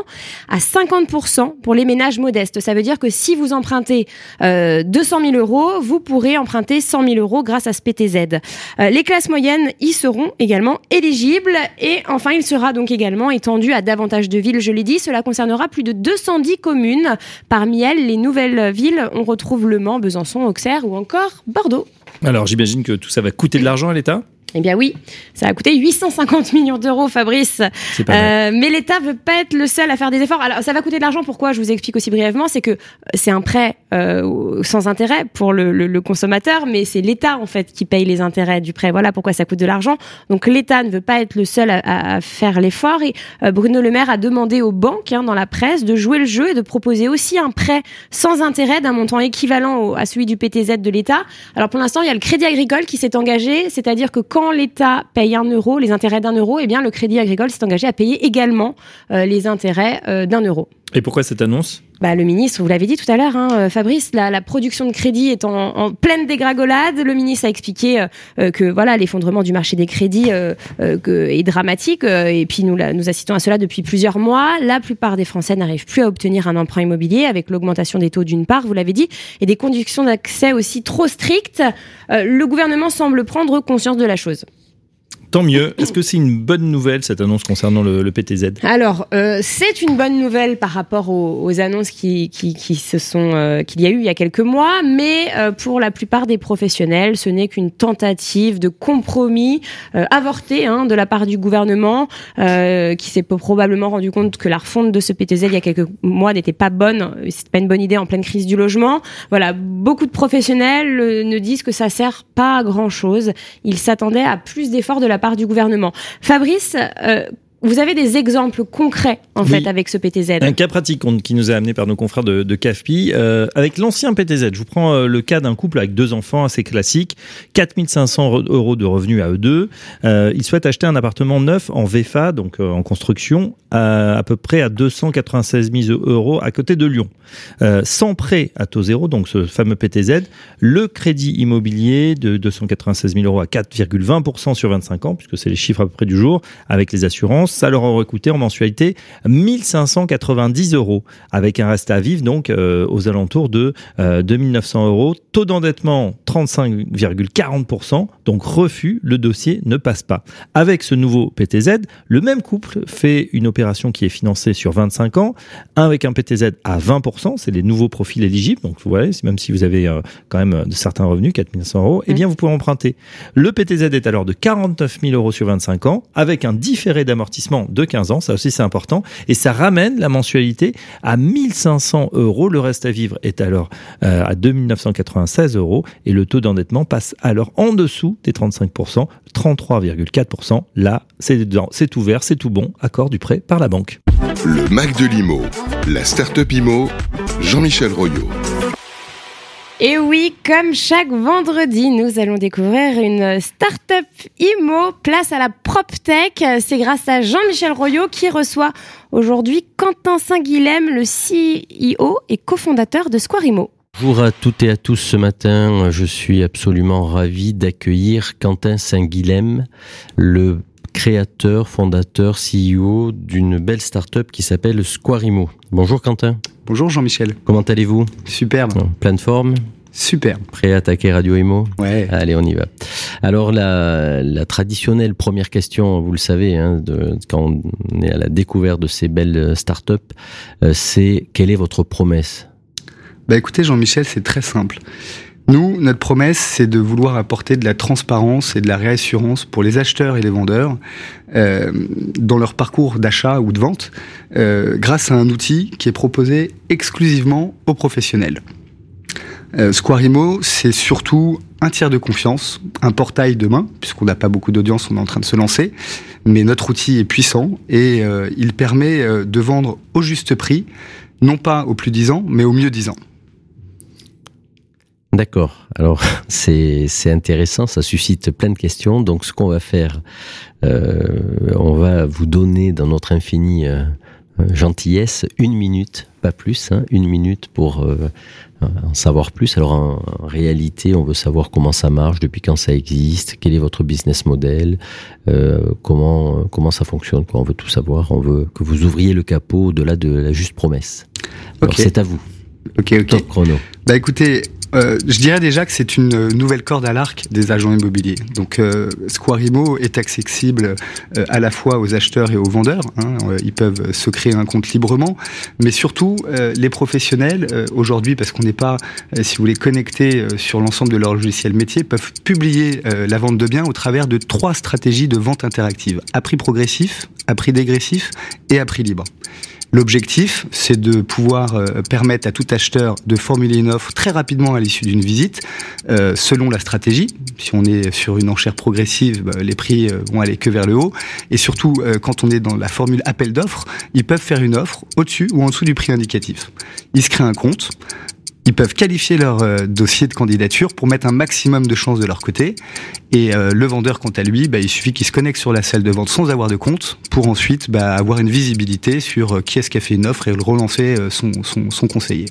Speaker 2: à 50% pour les ménages modestes. Ça veut dire que si vous empruntez euh, 200 000 euros, vous pourrez emprunter 100 000 euros grâce à ce PTZ. Euh, les classes moyennes y seront également éligibles. Et enfin, il sera donc également étendu à davantage de villes, je l'ai dit. Cela concernera plus de 210 communes. Parmi elles, les nouvelles villes, on retrouve Le Mans, Besançon, Auxerre ou encore Bordeaux.
Speaker 3: Alors, j'imagine que tout ça va coûter de l'argent à l'État?
Speaker 2: Eh bien oui, ça a coûté 850 millions d'euros, Fabrice. Euh, mais l'État veut pas être le seul à faire des efforts. Alors ça va coûter de l'argent. Pourquoi Je vous explique aussi brièvement. C'est que c'est un prêt euh, sans intérêt pour le, le- le consommateur, mais c'est l'État en fait qui paye les intérêts du prêt. Voilà pourquoi ça coûte de l'argent. Donc l'État ne veut pas être le seul à, à- à faire l'effort. Et euh, Bruno Le Maire a demandé aux banques hein, dans la presse de jouer le jeu et de proposer aussi un prêt sans intérêt d'un montant équivalent au- à celui du PTZ de l'État. Alors pour l'instant, il y a le Crédit Agricole qui s'est engagé, c'est-à-dire que quand l'État paye un euro, les intérêts d'un euro, eh bien le Crédit Agricole s'est engagé à payer également euh, les intérêts euh, d'un euro.
Speaker 3: Et pourquoi cette annonce?
Speaker 2: Bah, le ministre, vous l'avez dit tout à l'heure, hein, euh, Fabrice, la, la production de crédit est en, en pleine dégringolade. Le ministre a expliqué euh, euh, que voilà l'effondrement du marché des crédits euh, euh, que- est dramatique. euh, et puis nous, la- nous assistons à cela depuis plusieurs mois. La plupart des Français n'arrivent plus à obtenir un emprunt immobilier avec l'augmentation des taux d'une part, vous l'avez dit, et des conditions d'accès aussi trop strictes. Le gouvernement semble prendre conscience de la chose.
Speaker 3: Tant mieux. Est-ce que c'est une bonne nouvelle, cette annonce concernant le, PTZ
Speaker 2: Alors, euh, c'est une bonne nouvelle par rapport aux, annonces qui, qui, se sont euh, qu'il y a eu il y a quelques mois, mais euh, pour la plupart des professionnels, ce n'est qu'une tentative de compromis avorté hein, de la part du gouvernement, qui s'est probablement rendu compte que la refonte de ce PTZ il y a quelques mois n'était pas bonne, c'était pas une bonne idée en pleine crise du logement. Voilà, beaucoup de professionnels ne disent que ça sert pas à grand chose. Ils s'attendaient à plus d'efforts de la part du gouvernement. Fabrice, euh, vous avez des exemples concrets en
Speaker 3: Oui.
Speaker 2: fait avec ce PTZ.
Speaker 3: Un cas pratique qui nous est amené par nos confrères de, de CAFPI. Euh, avec l'ancien PTZ, je vous prends euh, le cas d'un couple avec deux enfants assez classique, 4500 euros de revenus à eux deux. Euh, ils souhaitent acheter un appartement neuf en VFA, donc en construction, à, à peu près à 296 000 euros à côté de Lyon. Sans prêt à taux zéro, donc ce fameux PTZ, le crédit immobilier de 296 000 euros à 4,20% sur 25 ans, puisque c'est les chiffres à peu près du jour, avec les assurances, Ça leur aurait coûté en mensualité 1590 euros, avec un reste à vivre donc euh, aux alentours de euh, 2900 euros. Taux d'endettement 35,40%, donc refus, le dossier ne passe pas. Avec ce nouveau PTZ, le même couple fait une opération qui est financée sur 25 ans, avec un PTZ à 20%, c'est les nouveaux profils éligibles, donc vous voyez, même si vous avez euh, quand même de certains revenus, 4100 euros, eh bien vous pouvez emprunter. Le PTZ est alors de 49 000 euros sur 25 ans, avec un différé d'amortissement de 15 ans, ça aussi c'est important, et ça ramène la mensualité à 1500 euros. Le reste à vivre est alors euh, à 2996 euros, et le taux d'endettement passe alors en dessous des 35%, 33,4%. Là, c'est ouvert, c'est tout bon, accord du prêt par la banque.
Speaker 1: Le Mac de l'IMO, la start-up IMO, Jean-Michel Royot.
Speaker 2: Et oui, comme chaque vendredi, nous allons découvrir une start-up IMO, place à la PropTech. C'est grâce à Jean-Michel Royot qui reçoit aujourd'hui Quentin Saint-Guilhem, le CEO et cofondateur de Square IMO.
Speaker 10: Bonjour à toutes et à tous ce matin. Je suis absolument ravi d'accueillir Quentin Saint-Guilhem, le créateur, fondateur, CEO d'une belle start-up qui s'appelle Squarimo. Bonjour Quentin.
Speaker 11: Bonjour Jean-Michel.
Speaker 10: Comment allez-vous?
Speaker 11: Superbe.
Speaker 10: Pleine forme?
Speaker 11: Superbe.
Speaker 10: Prêt à attaquer Radio Imo
Speaker 11: Ouais.
Speaker 10: Allez, on y va. Alors la, la traditionnelle première question, vous le savez, hein, de, quand on est à la découverte de ces belles start-up, euh, c'est quelle est votre promesse?
Speaker 11: Bah écoutez Jean-Michel, c'est très simple. Nous, notre promesse, c'est de vouloir apporter de la transparence et de la réassurance pour les acheteurs et les vendeurs euh, dans leur parcours d'achat ou de vente, euh, grâce à un outil qui est proposé exclusivement aux professionnels. Euh, Squarimo, c'est surtout un tiers de confiance, un portail demain, puisqu'on n'a pas beaucoup d'audience, on est en train de se lancer, mais notre outil est puissant et euh, il permet de vendre au juste prix, non pas au plus 10 ans, mais au mieux 10 ans.
Speaker 10: D'accord. Alors c'est intéressant, ça suscite plein de questions. Donc ce qu'on va faire, euh, on va vous donner dans notre infinie euh, gentillesse une minute, pas plus, hein, une minute pour euh, en savoir plus. Alors en, en, réalité, on veut savoir comment ça marche, depuis quand ça existe, quel est votre business model, euh, comment comment ça fonctionne. Quoi. On veut tout savoir. On veut que vous ouvriez le capot au-delà de la juste promesse. Alors
Speaker 11: Ok.
Speaker 10: c'est à vous.
Speaker 11: Ok, ok.
Speaker 10: Top chrono.
Speaker 11: Bah écoutez, euh, je dirais déjà que c'est une nouvelle corde à l'arc des agents immobiliers. Donc euh, Squarimo est accessible euh, à la fois aux acheteurs et aux vendeurs. hein. Euh, Ils peuvent se créer un compte librement, mais surtout les professionnels aujourd'hui, parce qu'on n'est pas, si vous voulez, connectés sur l'ensemble de leur logiciel métier, peuvent publier la vente de biens au travers de trois stratégies de vente interactive à prix progressif, à prix dégressif et à prix libre. L'objectif, c'est de pouvoir euh, permettre à tout acheteur de formuler une offre très rapidement à l'issue d'une visite, euh, selon la stratégie. Si on est sur une enchère progressive, bah, les prix euh, vont aller que vers le haut. Et surtout, quand on est dans la formule appel d'offres, ils peuvent faire une offre au-dessus ou en dessous du prix indicatif. Ils se créent un compte. Ils peuvent qualifier leur euh, dossier de candidature pour mettre un maximum de chances de leur côté. Et euh, le vendeur, quant à lui, bah, il suffit qu'il se connecte sur la salle de vente sans avoir de compte pour ensuite bah, avoir une visibilité sur euh, qui est-ce qui a fait une offre et relancer son, son, son conseiller.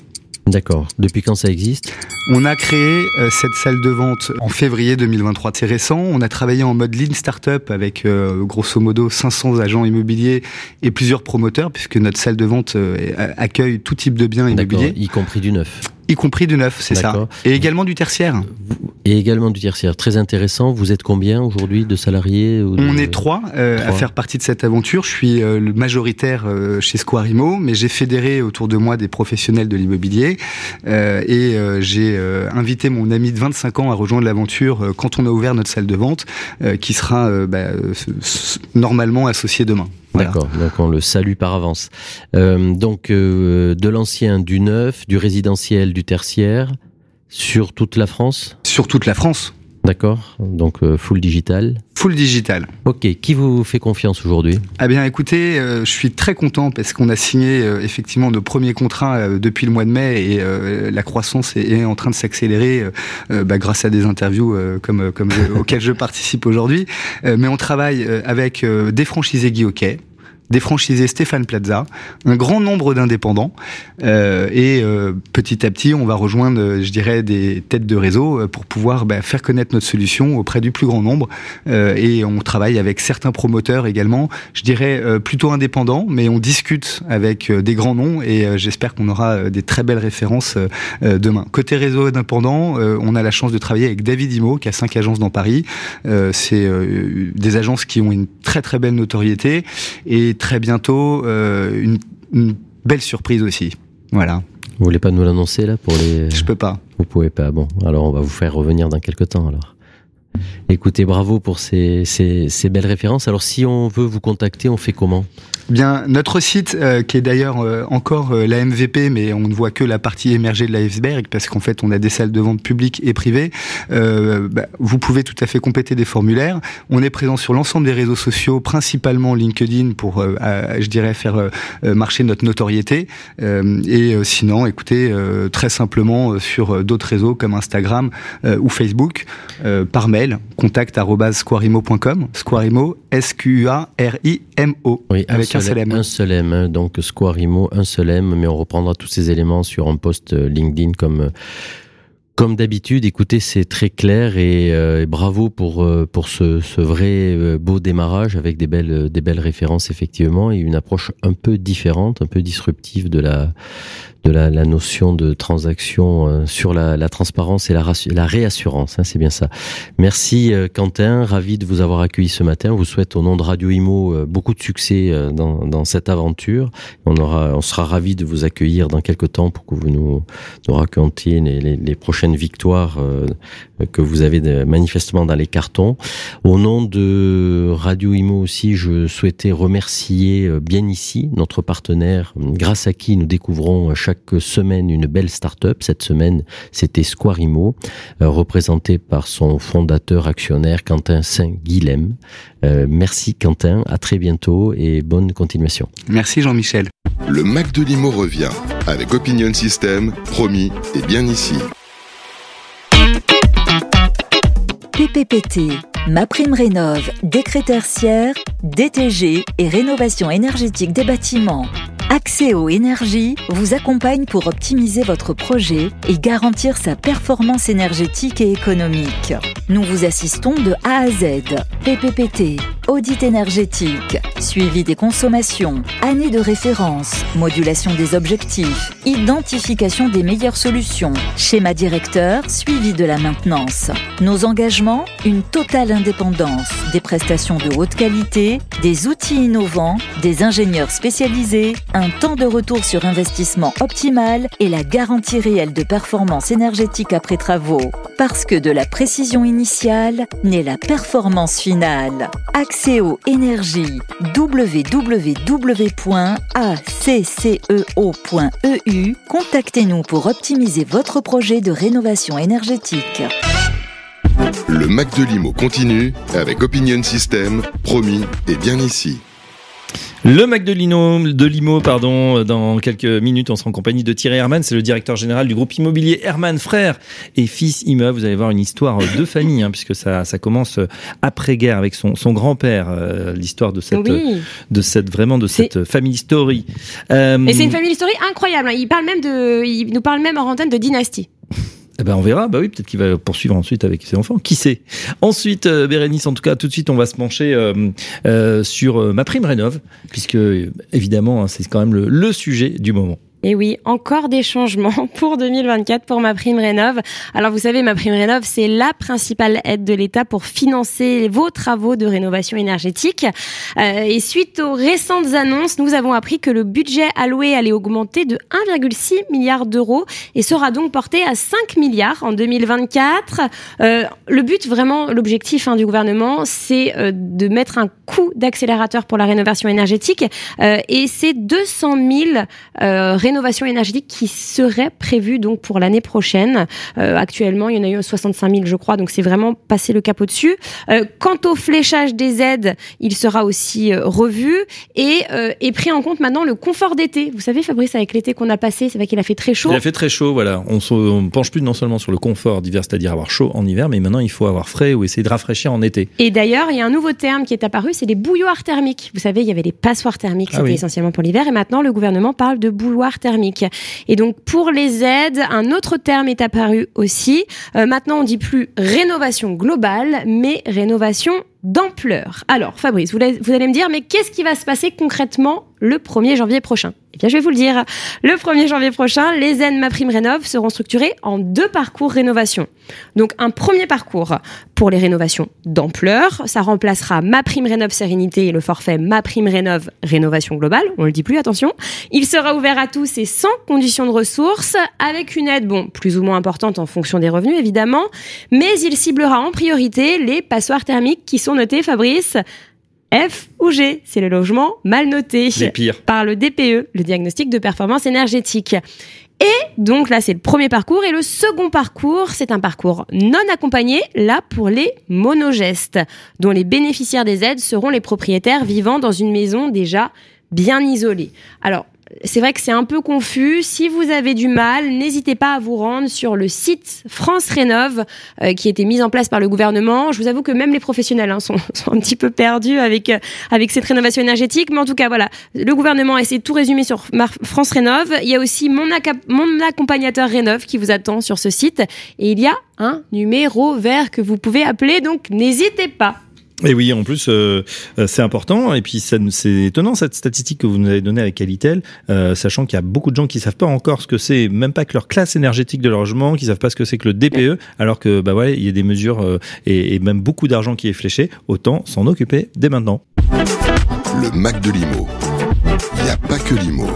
Speaker 10: D'accord. Depuis quand ça existe?
Speaker 11: On a créé euh, cette salle de vente en février 2023. C'est récent. On a travaillé en mode lean startup avec euh, grosso modo 500 agents immobiliers et plusieurs promoteurs puisque notre salle de vente euh, accueille tout type de biens immobiliers,
Speaker 10: Y compris du neuf.
Speaker 11: Y compris du neuf, c'est ça. Et également du tertiaire.
Speaker 10: Et également du tertiaire. Très intéressant. Vous êtes combien aujourd'hui de salariés ou de-
Speaker 11: On est trois, euh, à faire partie de cette aventure. Je suis euh, le majoritaire euh, chez Squarimo, mais j'ai fédéré autour de moi des professionnels de l'immobilier et j'ai invité mon ami de 25 ans à rejoindre l'aventure quand on a ouvert notre salle de vente, qui sera bah, normalement associé demain. Voilà.
Speaker 10: D'accord, donc on le salue par avance. Euh, donc euh, de l'ancien, du neuf, du résidentiel, du tertiaire, sur toute la France?
Speaker 11: Sur toute la France,
Speaker 10: D'accord, donc euh, full digital.
Speaker 11: full digital.
Speaker 10: Ok, qui vous fait confiance aujourd'hui?
Speaker 11: Eh bien, écoutez, euh, je suis très content parce qu'on a signé euh, effectivement nos premiers contrats depuis le mois de mai et la croissance est, est en train de s'accélérer bah, grâce à des interviews comme, comme je- auxquelles je participe aujourd'hui. Mais on travaille avec des franchisés Guy Hockey, des franchisés Stéphane Plaza, un grand nombre d'indépendants, euh, et euh, petit à petit, on va rejoindre, je dirais, des têtes de réseau euh, pour pouvoir bah, faire connaître notre solution auprès du plus grand nombre. Euh, et on travaille avec certains promoteurs également, je dirais euh, plutôt indépendants, mais on discute avec euh, des grands noms et j'espère qu'on aura des très belles références demain. Côté réseau indépendant, on a la chance de travailler avec David Imo, qui a cinq agences dans Paris. C'est des agences qui ont une très très belle notoriété et très bientôt euh, une, une belle surprise aussi. Voilà.
Speaker 10: Vous voulez pas nous l'annoncer là pour les
Speaker 11: Je peux pas.
Speaker 10: Vous pouvez pas. Bon, alors on va vous faire revenir dans quelques temps alors. Écoutez, bravo pour ces, belles références. Alors si on veut vous contacter, on fait comment?
Speaker 11: Bien, notre site, euh, qui est d'ailleurs euh, encore euh, la MVP, mais on ne voit que la partie émergée de l'iceberg, parce qu'en fait, on a des salles de vente publiques et privées. Bah, vous pouvez tout à fait compléter des formulaires. On est présent sur l'ensemble des réseaux sociaux, principalement LinkedIn, pour, je dirais, faire marcher notre notoriété. Et sinon, écoutez, très simplement sur d'autres réseaux comme Instagram ou Facebook, par mail, contact arobase squarimo.com, squarimo, S-Q-U-A-R-I-M-O,
Speaker 10: Oui,
Speaker 11: avec un seul M.
Speaker 10: Un seul M, hein, donc Squarimo, un seul M, mais on reprendra tous ces éléments sur un post euh, LinkedIn comme euh, comme d'habitude. Écoutez, c'est très clair et, euh, bravo pour euh, pour ce, ce vrai euh, beau démarrage avec des belles euh, des belles références effectivement et une approche un peu différente, un peu disruptive de la de la, la notion de transaction sur la, la transparence et la, la réassurance. hein, c'est bien ça. Merci Quentin, ravi de vous avoir accueilli ce matin. On vous souhaite au nom de Radio Imo beaucoup de succès dans, dans cette aventure. On aura, on sera ravi de vous accueillir dans quelques temps pour que vous nous, nous racontiez les, les prochaines victoires euh, que vous avez de- manifestement dans les cartons. Au nom de Radio Imo aussi, je souhaitais remercier euh, bien ici notre partenaire, grâce à qui nous découvrons euh, chaque semaine une belle start-up. Cette semaine, c'était Squarimo, euh, représenté par son fondateur actionnaire Quentin Saint-Guilhem. Euh, merci Quentin, à très bientôt et bonne continuation.
Speaker 11: Merci Jean-Michel.
Speaker 1: Le Mac de Limo revient avec Opinion System, promis et bien ici.
Speaker 7: PPPT, Ma Prime Rénov, décret tertiaire, DTG et rénovation énergétique des bâtiments. Accès aux énergies vous accompagne pour optimiser votre projet et garantir sa performance énergétique et économique. Nous vous assistons de A à Z. PPPT, audit énergétique, suivi des consommations, année de référence, modulation des objectifs, identification des meilleures solutions, schéma directeur, suivi de la maintenance. Nos engagements, une totale indépendance, des prestations de haute qualité, des outils innovants, des ingénieurs spécialisés, un temps de retour sur investissement optimal et la garantie réelle de performance énergétique après travaux. Parce que de la précision initiale naît la performance finale. Axéo Énergie www.acceo.eu Contactez-nous pour optimiser votre projet de rénovation énergétique.
Speaker 1: Le Mac de Limo continue avec Opinion System, promis et bien ici.
Speaker 3: Le Mac de, Lino, de Limo, pardon, dans quelques minutes, on sera en compagnie de Thierry Herman, c'est le directeur général du groupe immobilier Herman Frères et Fils Immeuble. Vous allez voir une histoire de famille, hein, puisque ça, ça commence après-guerre avec son, son grand-père, euh, l'histoire de cette,
Speaker 2: Oui.
Speaker 3: de cette, vraiment de cette family story. Euh,
Speaker 2: Et c'est une famille historique incroyable. hein. Il parle même de, il nous parle même en antenne de dynastie.
Speaker 3: Eh ben on verra, bah oui, peut-être qu'il va poursuivre ensuite avec ses enfants, qui sait? Ensuite, euh, Bérénice, en tout cas, tout de suite, on va se pencher euh, euh, sur ma prime rénov, puisque évidemment, hein, c'est quand même le sujet du moment.
Speaker 2: Et oui, encore des changements pour 2024 pour ma prime rénov. Alors vous savez, ma prime rénov, c'est la principale aide de l'État pour financer vos travaux de rénovation énergétique. Euh, et suite aux récentes annonces, nous avons appris que le budget alloué allait augmenter de 1,6 milliard d'euros et sera donc porté à 5 milliards en 2024. Euh, le but, vraiment, l'objectif hein, du gouvernement, c'est euh, de mettre un coup d'accélérateur pour la rénovation énergétique euh, et c'est 200 000 euh, rénovation énergétique qui serait prévue donc pour l'année prochaine. Euh, actuellement, il y en a eu 65 000, je crois, donc c'est vraiment passé le cap au-dessus. Euh, quant au fléchage des aides, il sera aussi euh, revu et est pris en compte maintenant le confort d'été. Vous savez, Fabrice, avec l'été qu'on a passé, c'est vrai qu'il a fait très chaud.
Speaker 3: Il a fait très chaud, voilà. On on penche plus non seulement sur le confort d'hiver, c'est-à-dire avoir chaud en hiver, mais maintenant il faut avoir frais ou essayer de rafraîchir en été.
Speaker 2: Et d'ailleurs, il y a un nouveau terme qui est apparu, c'est les bouilloires thermiques. Vous savez, il y avait les passoires thermiques,
Speaker 3: Ah
Speaker 2: c'était
Speaker 3: oui.
Speaker 2: essentiellement pour l'hiver, et maintenant le gouvernement parle de bouilloires thermiques. Et donc pour les aides, un autre terme est apparu aussi. Euh, maintenant, on dit plus rénovation globale, mais rénovation d'ampleur. Alors, Fabrice, vous allez me dire, mais qu'est-ce qui va se passer concrètement le 1er janvier prochain Eh bien, je vais vous le dire. Le 1er janvier prochain, les aides MaPrimeRénov seront structurées en deux parcours rénovation. Donc, un premier parcours pour les rénovations d'ampleur. Ça remplacera MaPrimeRénov Sérénité et le forfait MaPrimeRénov Rénovation Globale. On le dit plus, attention. Il sera ouvert à tous et sans condition de ressources, avec une aide, bon, plus ou moins importante en fonction des revenus, évidemment. Mais il ciblera en priorité les passoires thermiques qui sont notés, Fabrice, F ou G. C'est le logement mal noté
Speaker 3: pires.
Speaker 2: par le DPE, le diagnostic de performance énergétique. Et donc là, c'est le premier parcours. Et le second parcours, c'est un parcours non accompagné, là pour les monogestes, dont les bénéficiaires des aides seront les propriétaires vivant dans une maison déjà bien isolée. Alors, c'est vrai que c'est un peu confus. Si vous avez du mal, n'hésitez pas à vous rendre sur le site France Rénov euh, qui a été mis en place par le gouvernement. Je vous avoue que même les professionnels hein, sont, sont un petit peu perdus avec euh, avec cette rénovation énergétique. Mais en tout cas, voilà, le gouvernement a essayé de tout résumer sur France Rénov. Il y a aussi mon, mon accompagnateur Rénov qui vous attend sur ce site. Et il y a un numéro vert que vous pouvez appeler. Donc n'hésitez pas.
Speaker 3: Et oui, en plus, euh, euh, c'est important. Et puis, c'est étonnant cette statistique que vous nous avez donnée avec Alitel, euh, sachant qu'il y a beaucoup de gens qui savent pas encore ce que c'est, même pas que leur classe énergétique de leur logement, qui savent pas ce que c'est que le DPE, alors que bah ouais, il y a des mesures euh, et, et même beaucoup d'argent qui est fléché. Autant s'en occuper dès maintenant.
Speaker 1: Le Mac de l'IMO. Il n'y a pas que l'IMO.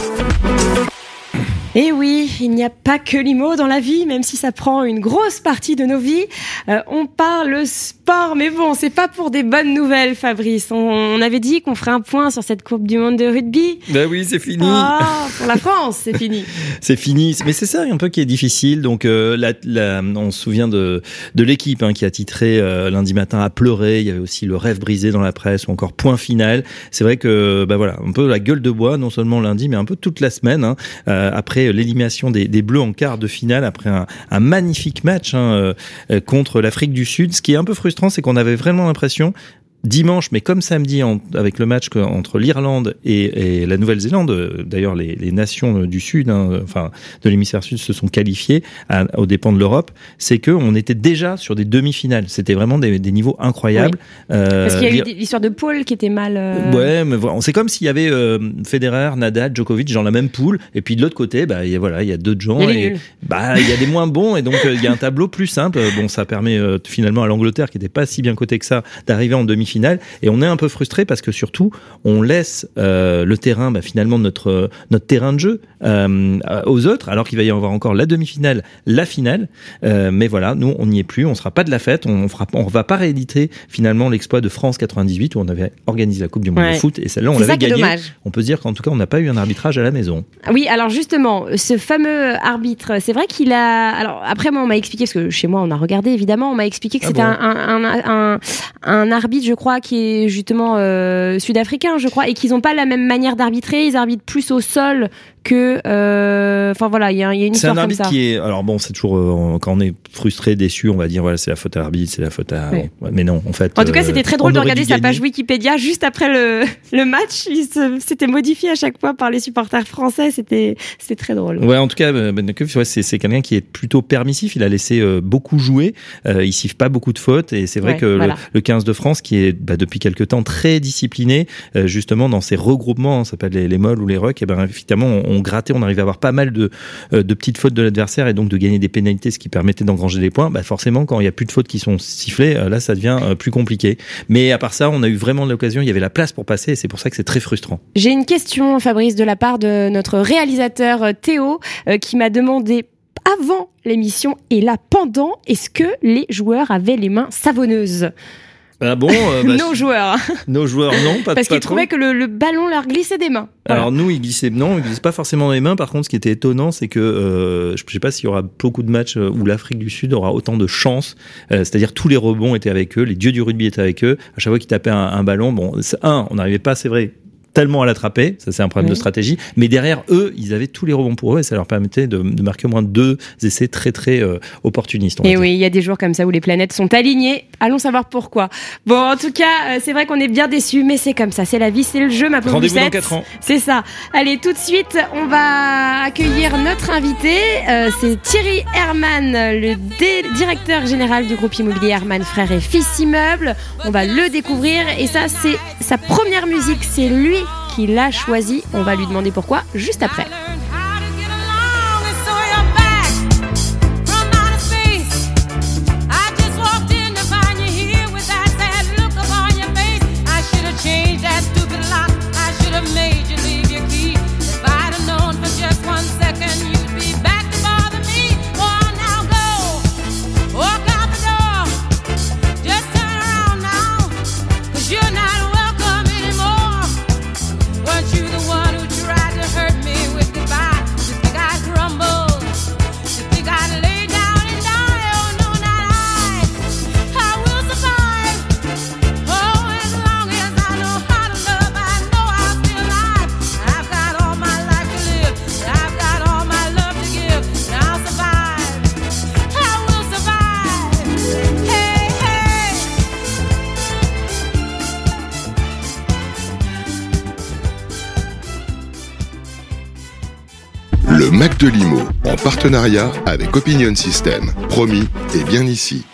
Speaker 2: Et Eh oui, il n'y a pas que l'IMO dans la vie, même si ça prend une grosse partie de nos vies. Euh, on parle sport, mais bon, c'est pas pour des bonnes nouvelles, Fabrice. On, on avait dit qu'on ferait un point sur cette Coupe du Monde de rugby.
Speaker 3: Bah oui, c'est fini.
Speaker 2: Ah, pour la France, c'est fini.
Speaker 3: C'est fini, mais c'est ça un peu qui est difficile. Donc, euh, la, la- on se souvient de, de l'équipe hein, qui a titré euh, lundi matin à pleurer. Il y avait aussi le rêve brisé dans la presse ou encore point final. C'est vrai que, bah voilà, un peu la gueule de bois, non seulement lundi, mais un peu toute la semaine. hein, euh, après l'élimination des, des Bleus en quart de finale, après un, un magnifique match hein, contre l'Afrique du Sud. Ce qui est un peu frustrant, c'est qu'on avait vraiment l'impression dimanche, mais comme samedi en- avec le match que- entre l'Irlande et, et la Nouvelle-Zélande, euh, d'ailleurs les, les nations euh, du Sud, hein, enfin de l'hémisphère Sud, se sont qualifiées à- aux dépens de l'Europe, c'est que on était déjà sur des demi-finales. C'était vraiment des, des niveaux incroyables. Euh,
Speaker 2: Parce qu'il y a eu l'histoire de Paul qui était mal. euh,
Speaker 3: Ouais, mais voilà, c'est comme s'il y avait euh, Federer, Nadal, Djokovic dans la même poule, et puis de l'autre côté, bah, il y a, voilà, il y a d'autres gens,
Speaker 2: Il y a les
Speaker 3: et bah, il y a des moins bons, et donc euh, il y a un tableau plus simple. Bon, ça permet euh, finalement à l'Angleterre, qui n'était pas si bien coté que ça, d'arriver en demi-finale, et on est un peu frustré parce que surtout, on laisse euh, le terrain, bah, finalement notre notre terrain de jeu euh, aux autres, alors qu'il va y avoir encore la demi-finale, la finale. Euh, mais voilà, nous, on n'y est plus, on sera pas de la fête, on fera, on va pas rééditer finalement l'exploit de France 98 où on avait organisé la Coupe du Monde
Speaker 2: Ouais.
Speaker 3: de foot et celle-là on l'avait gagnée.
Speaker 2: dommage.
Speaker 3: On peut se dire qu'en tout cas on n'a pas eu un arbitrage à la maison.
Speaker 2: Oui, alors justement, ce fameux arbitre, c'est vrai qu'il a. Alors après, moi, on m'a expliqué parce que chez moi, on a regardé évidemment, on m'a expliqué que
Speaker 3: Ah
Speaker 2: c'était
Speaker 3: bon
Speaker 2: un, un, un, un, un arbitre, je crois, qui est justement euh, sud-africain, je crois, et qu'ils n'ont pas la même manière d'arbitrer. Ils arbitrent plus au sol que. euh, Enfin voilà, il y, a y a une
Speaker 3: C'est
Speaker 2: histoire
Speaker 3: un
Speaker 2: comme
Speaker 3: arbitre
Speaker 2: ça.
Speaker 3: qui est. Alors bon, c'est toujours euh, quand on est frustré, déçu, on va dire voilà c'est la faute à l'arbitre, c'est la faute à.
Speaker 2: Ouais,
Speaker 3: mais non, en fait.
Speaker 2: En tout cas,
Speaker 3: euh,
Speaker 2: c'était très drôle de regarder sa page Wikipédia juste après le, le match. Il C'était modifié à chaque fois par les supporters français. C'était c'était très drôle.
Speaker 3: Ouais, en tout cas, euh, Ben c'est c'est quelqu'un qui est plutôt permissif. Il a laissé euh, beaucoup jouer. Euh, il siffle pas beaucoup de fautes. Et c'est vrai
Speaker 2: Ouais,
Speaker 3: que le-
Speaker 2: voilà.
Speaker 3: le, 15 de France, qui est bah, depuis quelque temps très discipliné, euh, justement dans ses regroupements, hein, ça s'appelle les, les molles ou les rucks, et ben effectivement, on, on grattait, on arrivait à avoir pas mal de, euh, de petites fautes de l'adversaire et donc de gagner des pénalités, ce qui permettait d'engranger des points. Bah, forcément, quand il y a plus de fautes qui sont sifflées, euh, là, ça devient euh, plus compliqué. Mais à part ça, on a eu vraiment l'occasion. Il y avait la place pour passer, et c'est pour ça que c'est très frustrant.
Speaker 2: J'ai une question, Fabrice, de la part de notre réalisateur Théo, qui m'a demandé avant l'émission et là pendant, est-ce que les joueurs avaient les mains savonneuses?
Speaker 3: Ah bon euh, bah,
Speaker 12: Nos joueurs.
Speaker 3: Nos joueurs, non, pas
Speaker 12: Parce qu'ils trouvaient que le, le ballon leur glissait des mains. Voilà.
Speaker 3: Alors nous, ils glissaient non, ils glissent pas forcément dans les mains. Par contre, ce qui était étonnant, c'est que euh, je sais pas s'il y aura beaucoup de matchs euh, où l'Afrique du Sud aura autant de chance. Euh, C'est-à-dire tous les rebonds étaient avec eux, les dieux du rugby étaient avec eux. À chaque fois qu'ils tapaient un, un ballon, bon, un, on n'arrivait pas, c'est vrai tellement à l'attraper, ça c'est un problème
Speaker 12: Oui.
Speaker 3: de stratégie, mais derrière eux, ils avaient tous les rebonds pour eux et ça leur permettait de, de marquer au moins deux essais très très euh, opportunistes.
Speaker 12: Et oui, il y a des jours comme ça où les planètes sont alignées. Allons savoir pourquoi. Bon, en tout cas, euh, c'est vrai qu'on est bien déçus, mais c'est comme ça, c'est la vie, c'est le jeu, ma pauvre
Speaker 3: Rendez-vous dans
Speaker 12: Lucette.
Speaker 3: 4 ans.
Speaker 12: C'est ça. Allez, tout de suite, on va accueillir notre invité. Euh, c'est Thierry Herman, le dé- directeur général du groupe immobilier Herman Frères et Fils Immeubles. On va le découvrir et ça, c'est sa première musique. C'est lui qui l'a choisi. On va lui demander pourquoi juste après.
Speaker 1: Partenariat avec Opinion System. Promis, et bien ici.